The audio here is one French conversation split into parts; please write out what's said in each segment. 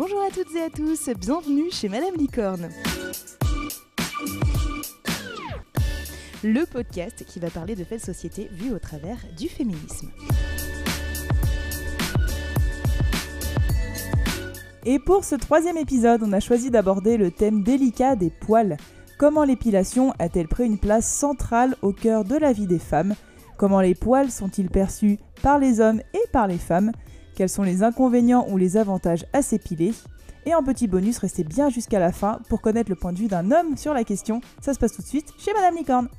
Bonjour à toutes et à tous, bienvenue chez Madame Licorne. Le podcast qui va parler de faits de société au travers du féminisme. Et pour ce troisième épisode, on a choisi d'aborder le thème délicat des poils. Comment l'épilation a-t-elle pris une place centrale au cœur de la vie des femmes? Comment les poils sont-ils perçus par les hommes et par les femmes? Quels sont les inconvénients ou les avantages à s'épiler Et en petit bonus, restez bien jusqu'à la fin pour connaître le point de vue d'un homme sur la question. Ça se passe tout de suite chez Madame Licorne.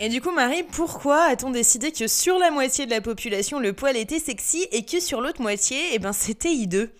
Et du coup, Marie, pourquoi a-t-on décidé que sur la moitié de la population, le poil était sexy et que sur l'autre moitié, eh ben, c'était hideux?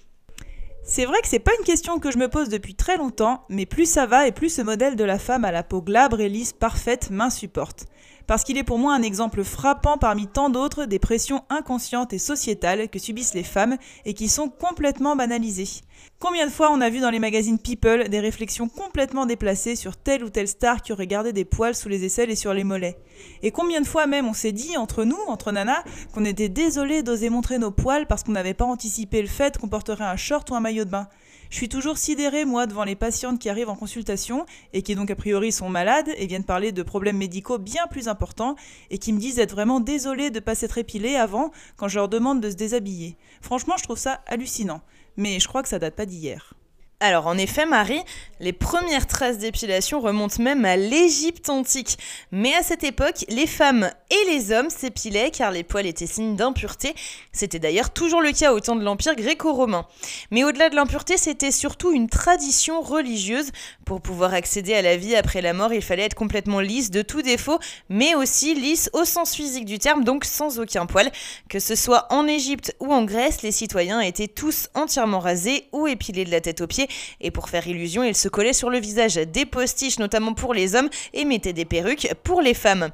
C'est vrai que c'est pas une question que je me pose depuis très longtemps, mais plus ça va et plus ce modèle de la femme à la peau glabre et lisse parfaite m'insupporte parce qu'il est pour moi un exemple frappant parmi tant d'autres des pressions inconscientes et sociétales que subissent les femmes et qui sont complètement banalisées. Combien de fois on a vu dans les magazines People des réflexions complètement déplacées sur telle ou telle star qui aurait gardé des poils sous les aisselles et sur les mollets? Et combien de fois même on s'est dit entre nous, entre nanas, qu'on était désolé d'oser montrer nos poils parce qu'on n'avait pas anticipé le fait qu'on porterait un short ou un maillot de bain? Je suis toujours sidérée, moi, devant les patientes qui arrivent en consultation et qui donc a priori sont malades et viennent parler de problèmes médicaux bien plus importants et qui me disent être vraiment désolées de ne pas s'être épilées avant quand je leur demande de se déshabiller. Franchement, je trouve ça hallucinant. Mais je crois que ça date pas d'hier. Alors en effet, Marie, les premières traces d'épilation remontent même à l'Égypte antique. Mais à cette époque, les femmes et les hommes s'épilaient car les poils étaient signe d'impureté. C'était d'ailleurs toujours le cas au temps de l'Empire gréco-romain. Mais au-delà de l'impureté, c'était surtout une tradition religieuse. Pour pouvoir accéder à la vie après la mort, il fallait être complètement lisse de tout défaut, mais aussi lisse au sens physique du terme, donc sans aucun poil. Que ce soit en Égypte ou en Grèce, les citoyens étaient tous entièrement rasés ou épilés de la tête aux pieds et pour faire illusion, il se collait sur le visage des postiches, notamment pour les hommes, et mettait des perruques pour les femmes.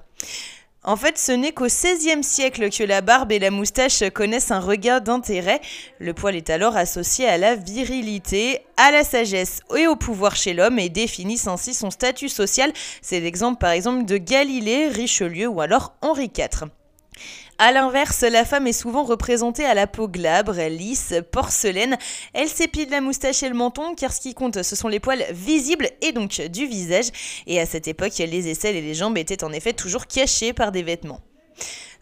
En fait, ce n'est qu'au XVIe siècle que la barbe et la moustache connaissent un regard d'intérêt. Le poil est alors associé à la virilité, à la sagesse et au pouvoir chez l'homme et définissent ainsi son statut social. C'est l'exemple par exemple de Galilée, Richelieu ou alors Henri IV. A l'inverse, la femme est souvent représentée à la peau glabre, lisse, porcelaine. Elle s'épile la moustache et le menton car ce qui compte ce sont les poils visibles et donc du visage. Et à cette époque, les aisselles et les jambes étaient en effet toujours cachées par des vêtements.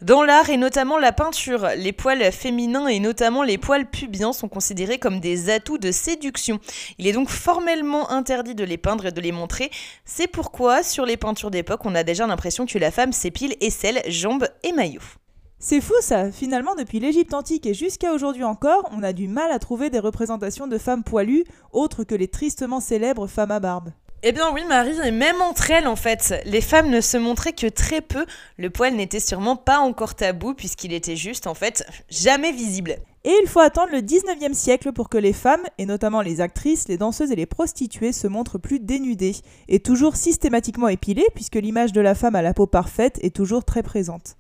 Dans l'art et notamment la peinture, les poils féminins et notamment les poils pubiens sont considérés comme des atouts de séduction. Il est donc formellement interdit de les peindre et de les montrer. C'est pourquoi sur les peintures d'époque, on a déjà l'impression que la femme s'épile aisselles, jambes et maillots. C'est fou ça, finalement depuis l'Égypte antique et jusqu'à aujourd'hui encore, on a du mal à trouver des représentations de femmes poilues autres que les tristement célèbres femmes à barbe. Eh bien oui Marie, et même entre elles en fait, les femmes ne se montraient que très peu, le poil n'était sûrement pas encore tabou puisqu'il était juste en fait jamais visible. Et il faut attendre le 19e siècle pour que les femmes, et notamment les actrices, les danseuses et les prostituées, se montrent plus dénudées, et toujours systématiquement épilées, puisque l'image de la femme à la peau parfaite est toujours très présente.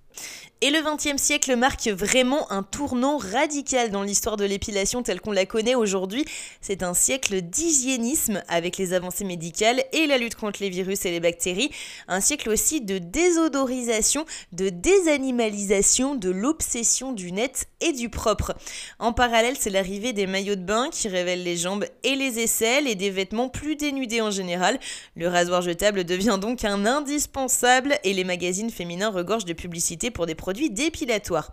Et le XXe siècle marque vraiment un tournant radical dans l'histoire de l'épilation telle qu'on la connaît aujourd'hui. C'est un siècle d'hygiénisme avec les avancées médicales et la lutte contre les virus et les bactéries. Un siècle aussi de désodorisation, de désanimalisation, de l'obsession du net et du propre. En parallèle, c'est l'arrivée des maillots de bain qui révèlent les jambes et les aisselles et des vêtements plus dénudés en général. Le rasoir jetable devient donc un indispensable et les magazines féminins regorgent de publicités pour des produits dépilatoire.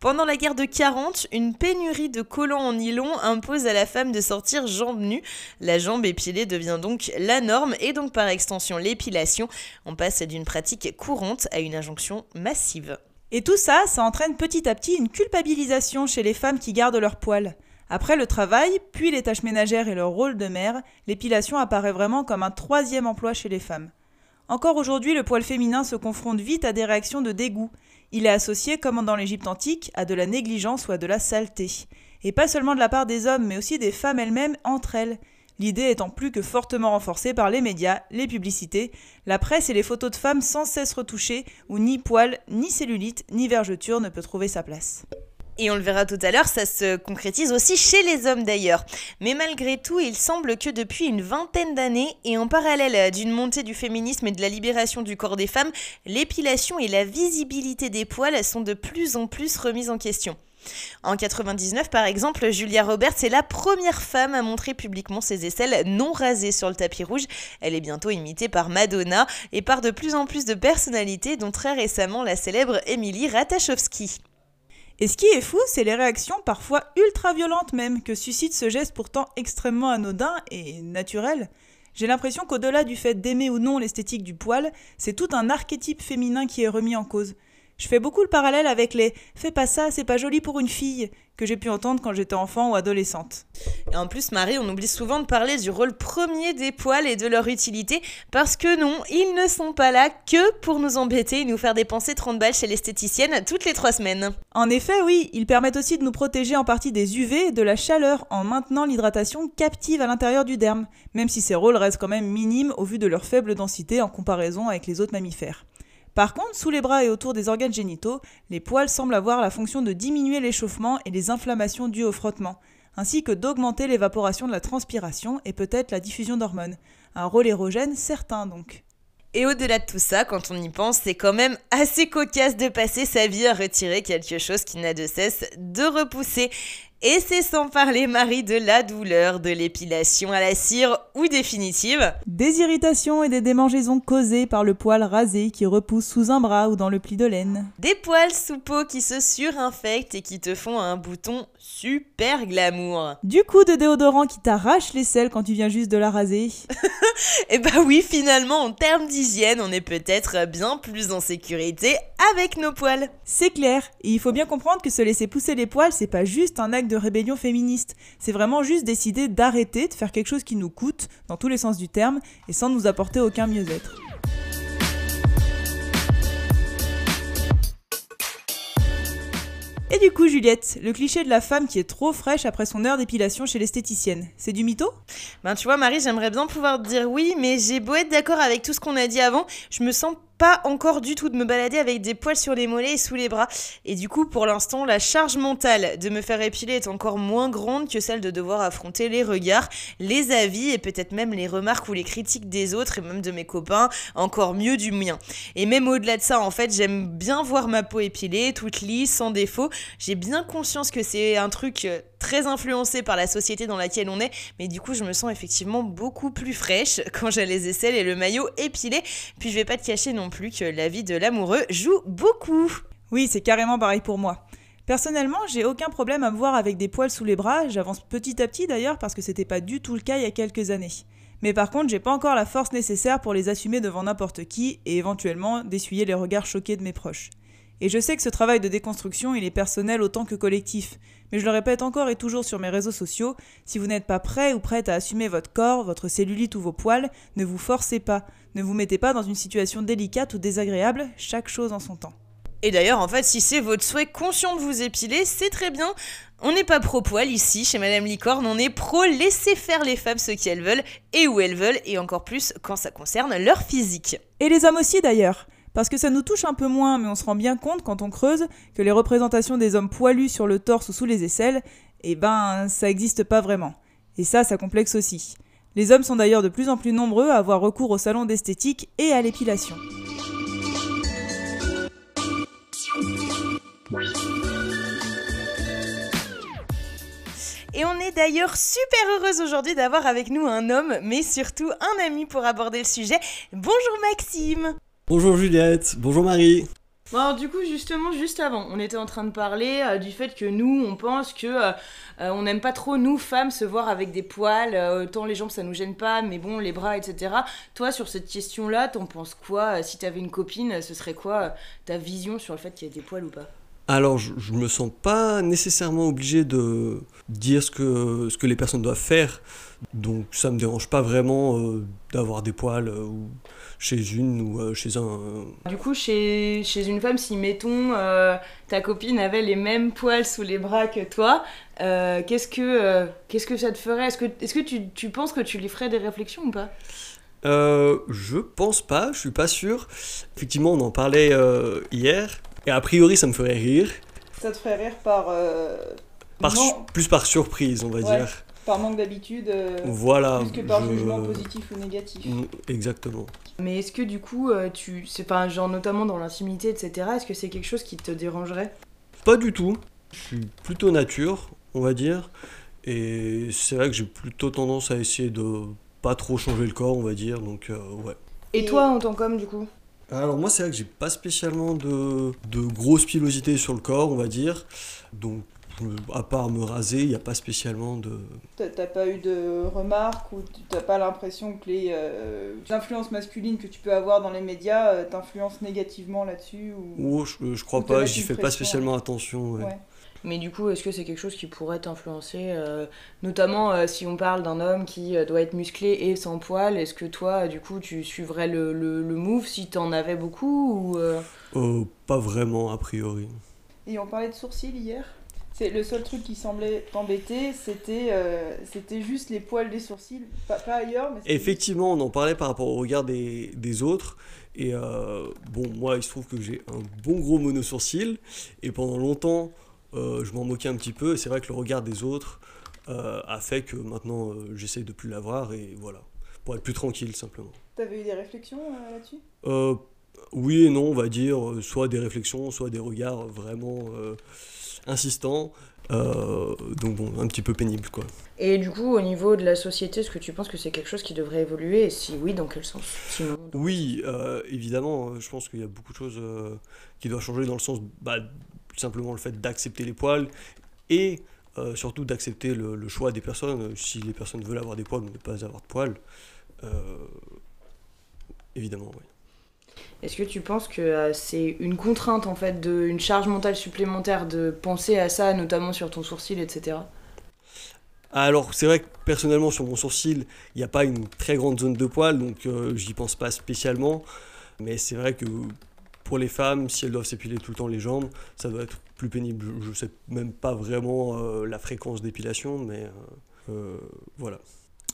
Pendant la guerre de 40, une pénurie de collants en nylon impose à la femme de sortir jambes nues. La jambe épilée devient donc la norme et donc par extension l'épilation. On passe d'une pratique courante à une injonction massive. Et tout ça, ça entraîne petit à petit une culpabilisation chez les femmes qui gardent leur poils. Après le travail, puis les tâches ménagères et leur rôle de mère, l'épilation apparaît vraiment comme un troisième emploi chez les femmes. Encore aujourd'hui, le poil féminin se confronte vite à des réactions de dégoût. Il est associé, comme dans l'Égypte antique, à de la négligence ou à de la saleté. Et pas seulement de la part des hommes, mais aussi des femmes elles-mêmes entre elles. L'idée étant plus que fortement renforcée par les médias, les publicités, la presse et les photos de femmes sans cesse retouchées, où ni poils, ni cellulite, ni vergeture ne peut trouver sa place. Et on le verra tout à l'heure, ça se concrétise aussi chez les hommes d'ailleurs. Mais malgré tout, il semble que depuis une vingtaine d'années, et en parallèle d'une montée du féminisme et de la libération du corps des femmes, l'épilation et la visibilité des poils sont de plus en plus remises en question. En 99, par exemple, Julia Roberts est la première femme à montrer publiquement ses aisselles non rasées sur le tapis rouge. Elle est bientôt imitée par Madonna et par de plus en plus de personnalités, dont très récemment la célèbre Emily Ratajkowski. Et ce qui est fou, c'est les réactions parfois ultra violentes même que suscite ce geste pourtant extrêmement anodin et naturel. J'ai l'impression qu'au-delà du fait d'aimer ou non l'esthétique du poil, c'est tout un archétype féminin qui est remis en cause. Je fais beaucoup le parallèle avec les Fais pas ça, c'est pas joli pour une fille que j'ai pu entendre quand j'étais enfant ou adolescente. Et en plus, Marie, on oublie souvent de parler du rôle premier des poils et de leur utilité, parce que non, ils ne sont pas là que pour nous embêter et nous faire dépenser 30 balles chez l'esthéticienne toutes les 3 semaines. En effet, oui, ils permettent aussi de nous protéger en partie des UV et de la chaleur en maintenant l'hydratation captive à l'intérieur du derme, même si ces rôles restent quand même minimes au vu de leur faible densité en comparaison avec les autres mammifères. Par contre, sous les bras et autour des organes génitaux, les poils semblent avoir la fonction de diminuer l'échauffement et les inflammations dues au frottement, ainsi que d'augmenter l'évaporation de la transpiration et peut-être la diffusion d'hormones. Un rôle érogène certain donc. Et au-delà de tout ça, quand on y pense, c'est quand même assez cocasse de passer sa vie à retirer quelque chose qui n'a de cesse de repousser. Et c'est sans parler, Marie, de la douleur de l'épilation à la cire ou définitive. Des irritations et des démangeaisons causées par le poil rasé qui repousse sous un bras ou dans le pli de laine. Des poils sous peau qui se surinfectent et qui te font un bouton super glamour. Du coup de déodorant qui t'arrache les selles quand tu viens juste de la raser. et bah oui, finalement, en termes d'hygiène, on est peut-être bien plus en sécurité avec nos poils. C'est clair, et il faut bien comprendre que se laisser pousser les poils, c'est pas juste un acte de rébellion féministe. C'est vraiment juste décider d'arrêter de faire quelque chose qui nous coûte, dans tous les sens du terme, et sans nous apporter aucun mieux-être. Et du coup, Juliette, le cliché de la femme qui est trop fraîche après son heure d'épilation chez l'esthéticienne, c'est du mytho? Ben tu vois Marie, j'aimerais bien pouvoir te dire oui, mais j'ai beau être d'accord avec tout ce qu'on a dit avant, je me sens pas encore du tout de me balader avec des poils sur les mollets et sous les bras. Et du coup, pour l'instant, la charge mentale de me faire épiler est encore moins grande que celle de devoir affronter les regards, les avis et peut-être même les remarques ou les critiques des autres et même de mes copains, encore mieux du mien. Et même au-delà de ça, en fait, j'aime bien voir ma peau épilée, toute lisse, sans défaut. J'ai bien conscience que c'est un truc euh, très influencé par la société dans laquelle on est, mais du coup je me sens effectivement beaucoup plus fraîche quand j'ai les aisselles et le maillot épilé. Puis je vais pas te cacher non plus que la vie de l'amoureux joue beaucoup. Oui, c'est carrément pareil pour moi. Personnellement, j'ai aucun problème à me voir avec des poils sous les bras, j'avance petit à petit d'ailleurs parce que c'était pas du tout le cas il y a quelques années. Mais par contre, j'ai pas encore la force nécessaire pour les assumer devant n'importe qui et éventuellement d'essuyer les regards choqués de mes proches. Et je sais que ce travail de déconstruction, il est personnel autant que collectif. Mais je le répète encore et toujours sur mes réseaux sociaux, si vous n'êtes pas prêt ou prête à assumer votre corps, votre cellulite ou vos poils, ne vous forcez pas. Ne vous mettez pas dans une situation délicate ou désagréable, chaque chose en son temps. Et d'ailleurs, en fait, si c'est votre souhait conscient de vous épiler, c'est très bien. On n'est pas pro-poil ici, chez Madame Licorne, on est pro laisser faire les femmes ce qu'elles veulent et où elles veulent, et encore plus quand ça concerne leur physique. Et les hommes aussi d'ailleurs. Parce que ça nous touche un peu moins, mais on se rend bien compte quand on creuse que les représentations des hommes poilus sur le torse ou sous les aisselles, eh ben, ça n'existe pas vraiment. Et ça, ça complexe aussi. Les hommes sont d'ailleurs de plus en plus nombreux à avoir recours au salon d'esthétique et à l'épilation. Et on est d'ailleurs super heureuse aujourd'hui d'avoir avec nous un homme, mais surtout un ami pour aborder le sujet. Bonjour Maxime Bonjour Juliette, bonjour Marie. Bon, du coup, justement, juste avant, on était en train de parler euh, du fait que nous, on pense que euh, euh, on n'aime pas trop, nous, femmes, se voir avec des poils. autant les jambes, ça nous gêne pas, mais bon, les bras, etc. Toi, sur cette question-là, t'en penses quoi? Si t'avais une copine, ce serait quoi ta vision sur le fait qu'il y ait des poils ou pas? Alors, je, je, me sens pas nécessairement obligé de dire ce que, ce que les personnes doivent faire. Donc, ça me dérange pas vraiment d'avoir des poils ou chez une ou euh, chez un. Du coup, chez, chez une femme, si mettons euh, ta copine avait les mêmes poils sous les bras que toi, euh, qu'est-ce que qu'est-ce que ça te ferait? Est-ce que est-ce que tu, tu, penses que tu lui ferais des réflexions ou pas? Je pense pas, je suis pas sûr. Effectivement, on en parlait hier et a priori, ça me ferait rire Ça te ferait rire par. euh, Par non, su- plus par surprise, on va Ouais. dire. par manque d'habitude, euh, Voilà. plus que par je- jugement positif ou négatif. Mm, Exactement. Mais est-ce que du coup, euh, tu, c'est pas genre notamment dans l'intimité, etc. Est-ce que c'est quelque chose qui te dérangerait? Pas du tout. Je suis plutôt nature, on va dire. Et c'est vrai que j'ai plutôt tendance à essayer de pas trop changer le corps, on va dire. Donc, euh, ouais. Et- toi, en tant qu'homme, du coup? Alors, moi, c'est vrai que j'ai pas spécialement de, de grosse pilosité sur le corps, on va dire. Donc, à part me raser, il n'y a pas spécialement de. T'as pas eu de remarques ou t'as pas l'impression que les euh, influences masculines que tu peux avoir dans les médias euh, t'influencent négativement là-dessus ou... Oh, je, je crois Ou pas, j'y fais pas spécialement attention. ouais. Ouais. Mais du coup, est-ce que c'est quelque chose qui pourrait t'influencer euh, Notamment euh, si on parle d'un homme qui euh, doit être musclé et sans poils, est-ce que toi, du coup, tu suivrais le, le, le move si t'en avais beaucoup ou, euh, Euh, pas vraiment, a priori. Et on parlait de sourcils hier? C'est le seul truc qui semblait t'embêter, c'était euh, c'était juste les poils des sourcils, pas, pas ailleurs, mais Effectivement, on en parlait par rapport au regard des, des autres. Et euh, bon, moi, il se trouve que j'ai un bon gros mono-sourcil. Et pendant longtemps, euh, je m'en moquais un petit peu. Et c'est vrai que le regard des autres a fait que maintenant, j'essaie de plus l'avoir. Et voilà, pour être plus tranquille, simplement. T'avais eu des réflexions là-dessus? Oui et non, on va dire. Soit des réflexions, soit des regards vraiment insistants. Euh, donc bon, un petit peu pénible, quoi. Et du coup, au niveau de la société, est-ce que tu penses que c'est quelque chose qui devrait évoluer? Et si oui, dans quel sens? Sinon, dans- Oui, euh, évidemment, euh, je pense qu'il y a beaucoup de choses euh, qui doivent changer dans le sens, bah, tout simplement le fait d'accepter les poils et surtout d'accepter le, le choix des personnes. Si les personnes veulent avoir des poils ou ne pas avoir de poils, évidemment, oui. Est-ce que tu penses que euh, c'est une contrainte, en fait, de, une charge mentale supplémentaire de penser à ça, notamment sur ton sourcil, etc. Alors, c'est vrai que personnellement, sur mon sourcil, il n'y a pas une très grande zone de poils, donc euh, j'y pense pas spécialement. Mais c'est vrai que pour les femmes, si elles doivent s'épiler tout le temps les jambes, ça doit être plus pénible. Je ne sais même pas vraiment euh, la fréquence d'épilation, mais voilà.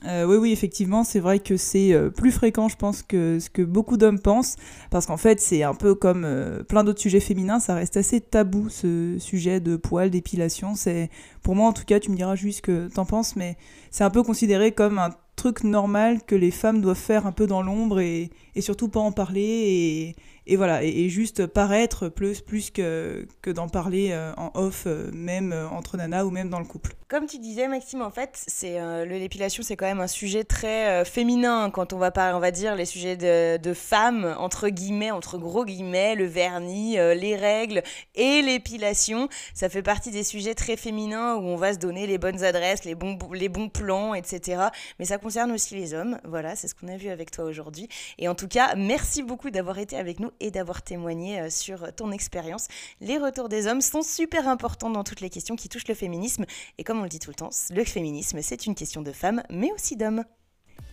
Euh, oui, oui, effectivement, c'est vrai que c'est euh, plus fréquent, je pense, que ce que beaucoup d'hommes pensent, parce qu'en fait, c'est un peu comme euh, plein d'autres sujets féminins, ça reste assez tabou, ce sujet de poils, d'épilation. C'est, pour moi, en tout cas, tu me diras juste ce que t'en penses, mais c'est un peu considéré comme un truc normal que les femmes doivent faire un peu dans l'ombre et, et surtout pas en parler et, et voilà, et, juste paraître plus, plus que, que d'en parler euh, en off, euh, même euh, entre nanas ou même dans le couple. Comme tu disais, Maxime, en fait, c'est euh, l'épilation, c'est quand même un sujet très féminin quand on va parler, on va dire, les sujets de, de femmes, entre guillemets, entre gros guillemets, le vernis, les règles et l'épilation. Ça fait partie des sujets très féminins où on va se donner les bonnes adresses, les bons, les bons plans, etc. Mais ça concerne aussi les hommes. Voilà, c'est ce qu'on a vu avec toi aujourd'hui. Et en tout cas, merci beaucoup d'avoir été avec nous et d'avoir témoigné euh, sur ton expérience. Les retours des hommes sont super importants dans toutes les questions qui touchent le féminisme. Et comme on le dit tout le temps, le féminisme, c'est une question de femmes, mais aussi d'hommes.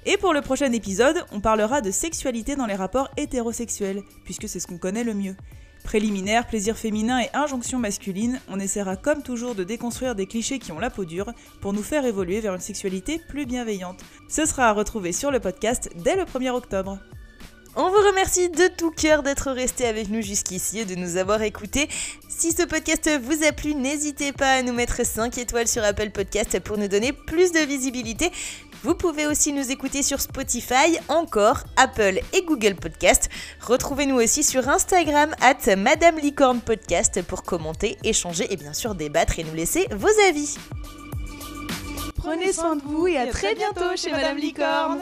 Et pour le prochain épisode, on parlera de sexualité dans les rapports hétérosexuels, puisque c'est ce qu'on connaît le mieux. Préliminaire, plaisir féminin et injonction masculine, on essaiera comme toujours de déconstruire des clichés qui ont la peau dure pour nous faire évoluer vers une sexualité plus bienveillante. Ce sera à retrouver sur le podcast dès le 1er octobre. On vous remercie de tout cœur d'être resté avec nous jusqu'ici et de nous avoir écoutés. Si ce podcast vous a plu, n'hésitez pas à nous mettre 5 étoiles sur Apple Podcast pour nous donner plus de visibilité. Vous pouvez aussi nous écouter sur Spotify, encore Apple et Google Podcast. Retrouvez-nous aussi sur Instagram at Madame Licorne Podcast pour commenter, échanger et bien sûr débattre et nous laisser vos avis. Prenez soin de vous et à très bientôt chez Madame Licorne